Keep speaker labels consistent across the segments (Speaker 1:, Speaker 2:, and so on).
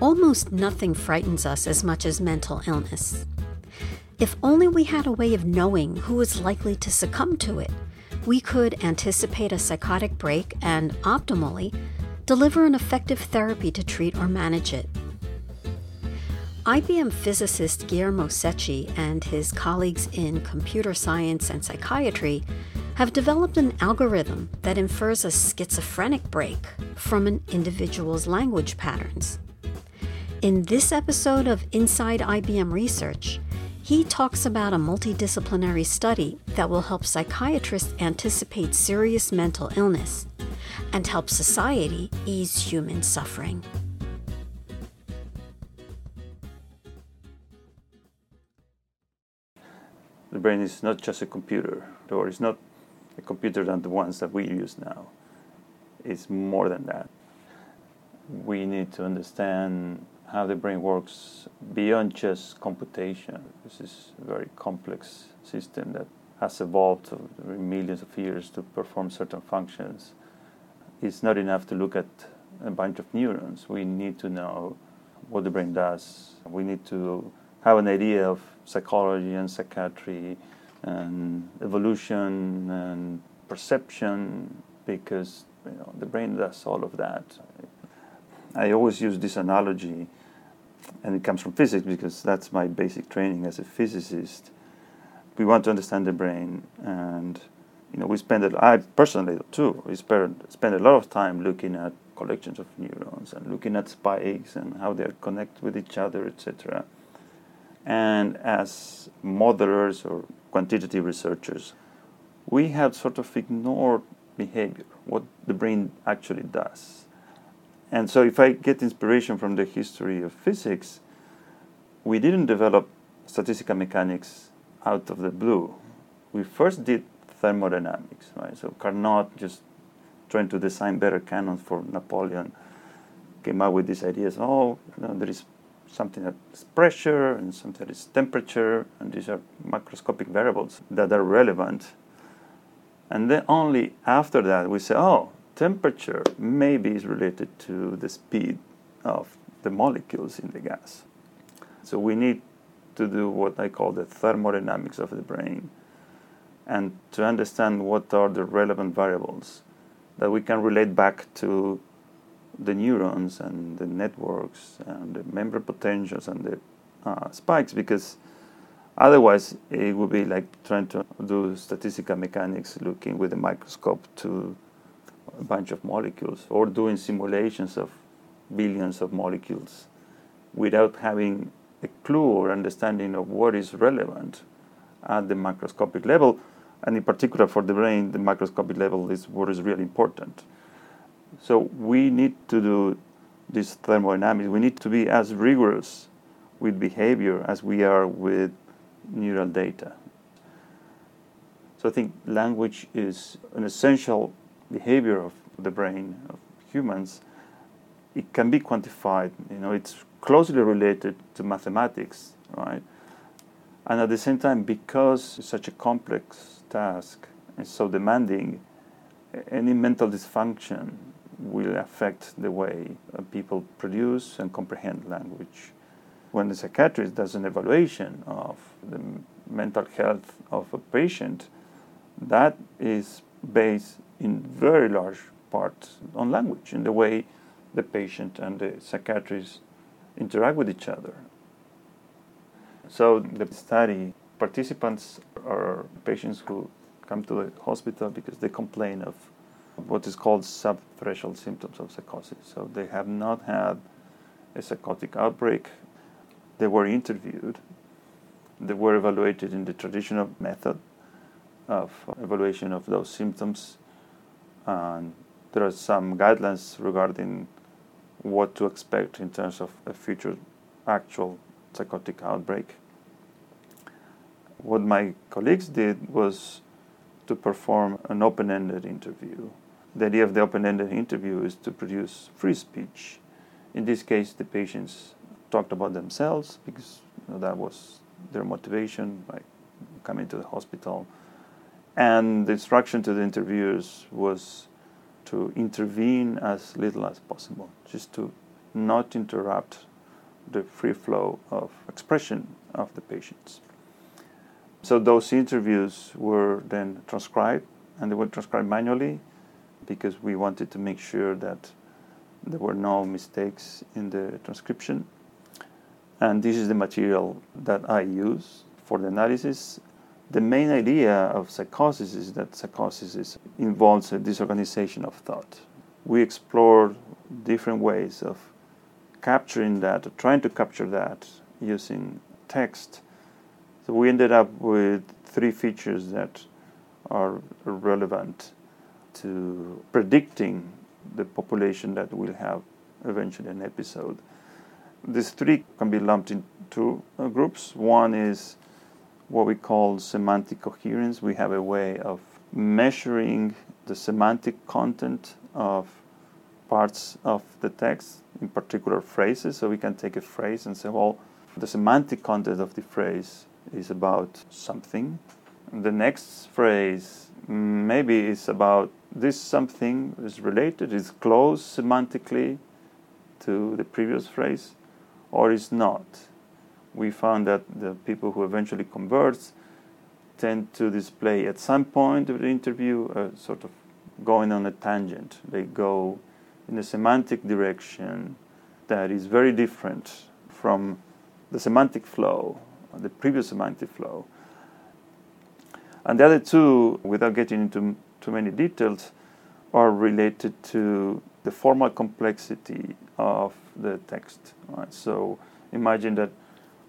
Speaker 1: Almost nothing frightens us as much as mental illness. If only we had a way of knowing who was likely to succumb to it, we could anticipate a psychotic break and, optimally, deliver an effective therapy to treat or manage it. IBM physicist Guillermo Cecchi and his colleagues in computer science and psychiatry have developed an algorithm that infers a schizophrenic break from an individual's language patterns. In this episode of Inside IBM Research, he talks about a multidisciplinary study that will help psychiatrists anticipate serious mental illness and help society ease human suffering.
Speaker 2: The brain is not just a computer, or it's not a computer than the ones that we use now. It's more than that. We need to understand how the brain works beyond just computation. This is a very complex system that has evolved over millions of years to perform certain functions. It's not enough to look at a bunch of neurons. We need to know what the brain does. We need to have an idea of psychology and psychiatry and evolution and perception because you know, the brain does all of that. I always use this analogy and it comes from physics because that's my basic training as a physicist. We want to understand the brain, and you know, we spend it. I personally too. We spend spend a lot of time looking at collections of neurons and looking at spikes and how they connect with each other, etc. And as modelers or quantitative researchers, we have sort of ignored behavior, what the brain actually does. And so, if I get inspiration from the history of physics, we didn't develop statistical mechanics out of the blue. We first did thermodynamics, right? So Carnot just trying to design better cannons for Napoleon came up with these ideas. Oh, you know, there is something that is pressure and something that is temperature, and these are macroscopic variables that are relevant. And then only after that we say, oh, temperature maybe is related to the speed of the molecules in the gas. So we need to do what I call the thermodynamics of the brain and to understand what are the relevant variables that we can relate back to the neurons and the networks and the membrane potentials and the uh, spikes because otherwise it would be like trying to do statistical mechanics looking with a microscope to a bunch of molecules or doing simulations of billions of molecules without having a clue or understanding of what is relevant at the macroscopic level. And in particular for the brain, the macroscopic level is what is really important. So we need to do this thermodynamics. We need to be as rigorous with behavior as we are with neural data. So I think language is an essential behavior of the brain of humans, it can be quantified. You know, it's closely related to mathematics, right? And at the same time, because it's such a complex task and so demanding, any mental dysfunction will affect the way uh, people produce and comprehend language. When the psychiatrist does an evaluation of the mental health of a patient, that is based in very large part on language, in the way the patient and the psychiatrist interact with each other. So the study participants are patients who come to the hospital because they complain of what is called subthreshold symptoms of psychosis. So they have not had a psychotic outbreak. They were interviewed. They were evaluated in the traditional method of evaluation of those symptoms and there are some guidelines regarding what to expect in terms of a future actual psychotic outbreak. What my colleagues did was to perform an open ended interview. The idea of the open ended interview is to produce free speech. In this case, the patients talked about themselves because you know, that was their motivation by coming to the hospital and the instruction to the interviewers was to intervene as little as possible, just to not interrupt the free flow of expression of the patients. So those interviews were then transcribed, and they were transcribed manually because we wanted to make sure that there were no mistakes in the transcription. And this is the material that I use for the analysis. The main idea of psychosis is that psychosis is, involves a disorganization of thought. We explored different ways of capturing that, or trying to capture that using text. So we ended up with three features that are relevant to predicting the population that will have eventually an episode. These three can be lumped into groups. One is what we call semantic coherence. We have a way of measuring the semantic content of parts of the text, in particular phrases. So we can take a phrase and say, well, the semantic content of the phrase is about something. The next phrase maybe is about this something is related, is close semantically to the previous phrase, or is not. We found that the people who eventually convert tend to display at some point of the interview a sort of going on a tangent. They go in a semantic direction that is very different from the semantic flow, the previous semantic flow. And the other two, without getting into too many details, are related to the formal complexity of the text. Right? So imagine that,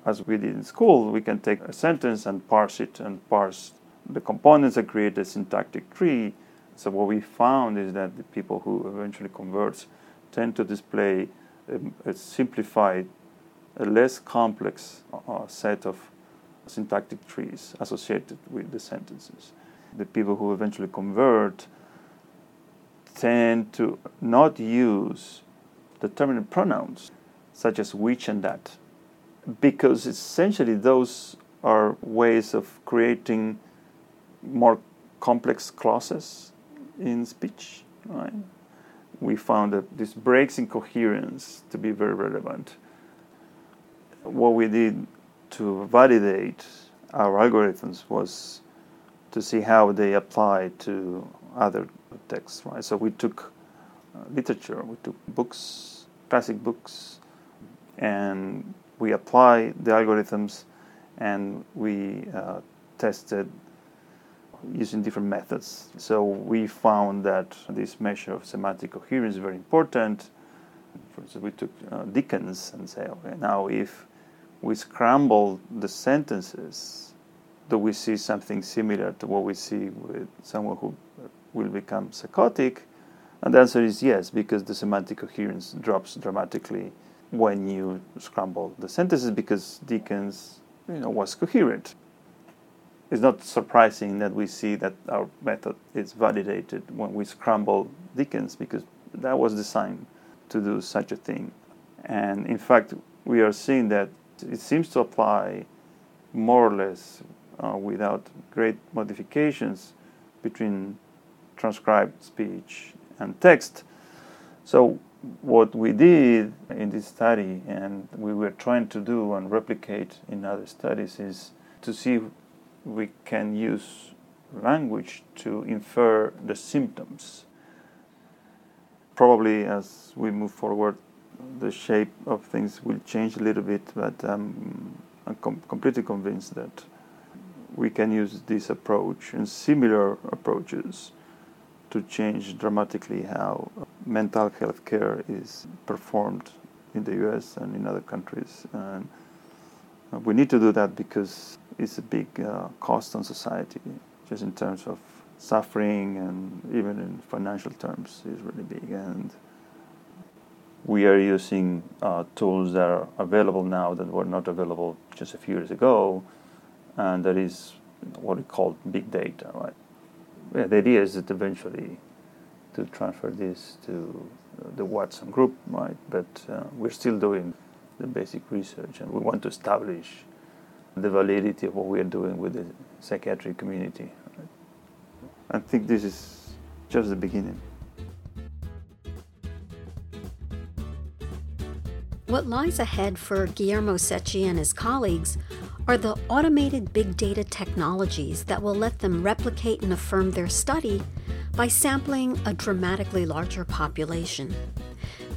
Speaker 2: as we did in school, we can take a sentence and parse it and parse the components that create a syntactic tree. So what we found is that the people who eventually converts tend to display a, a simplified, a less complex uh, set of syntactic trees associated with the sentences. The people who eventually convert tend to not use determinate pronouns such as which and that because essentially those are ways of creating more complex clauses in speech right we found that this breaks in coherence to be very relevant what we did to validate our algorithms was to see how they apply to other texts, right? So we took uh, literature, we took books, classic books, and we apply the algorithms and we uh, tested using different methods. So we found that this measure of semantic coherence is very important. For instance, we took uh, Dickens and say, okay, now if we scramble the sentences, do we see something similar to what we see with someone who will become psychotic? And the answer is yes, because the semantic coherence drops dramatically when you scramble the sentences because Dickens you know, was coherent. It's not surprising that we see that our method is validated when we scramble Dickens because that was designed to do such a thing. And in fact, we are seeing that it seems to apply more or less uh, without great modifications between transcribed speech and text. So, what we did in this study and we were trying to do and replicate in other studies is to see if we can use language to infer the symptoms. Probably as we move forward, the shape of things will change a little bit, but um, I'm com- completely convinced that we can use this approach and similar approaches to change dramatically how mental health care is performed in the US and in other countries. And we need to do that because it's a big uh, cost on society, just in terms of suffering and even in financial terms is really big. And we are using uh, tools that are available now that were not available just a few years ago, and that is what we call big data, right? Yeah, the idea is that eventually to transfer this to the Watson group, right? But uh, we're still doing the basic research, and we want to establish the validity of what we are doing with the psychiatric community. Right? I think this is just the beginning.
Speaker 1: What lies ahead for Guillermo Cecchi and his colleagues are the automated big data technologies that will let them replicate and affirm their study by sampling a dramatically larger population.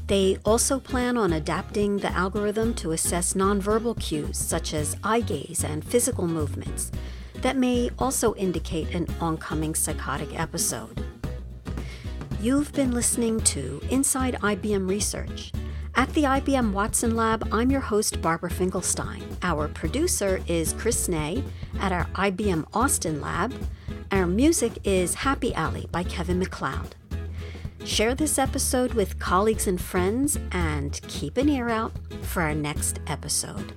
Speaker 1: They also plan on adapting the algorithm to assess nonverbal cues such as eye gaze and physical movements that may also indicate an oncoming psychotic episode. You've been listening to Inside IBM Research. At the IBM Watson Lab, I'm your host, Barbara Finkelstein. Our producer is Chris Ney at our IBM Austin Lab. Our music is Happy Alley by Kevin MacLeod. Share this episode with colleagues and friends and keep an ear out for our next episode.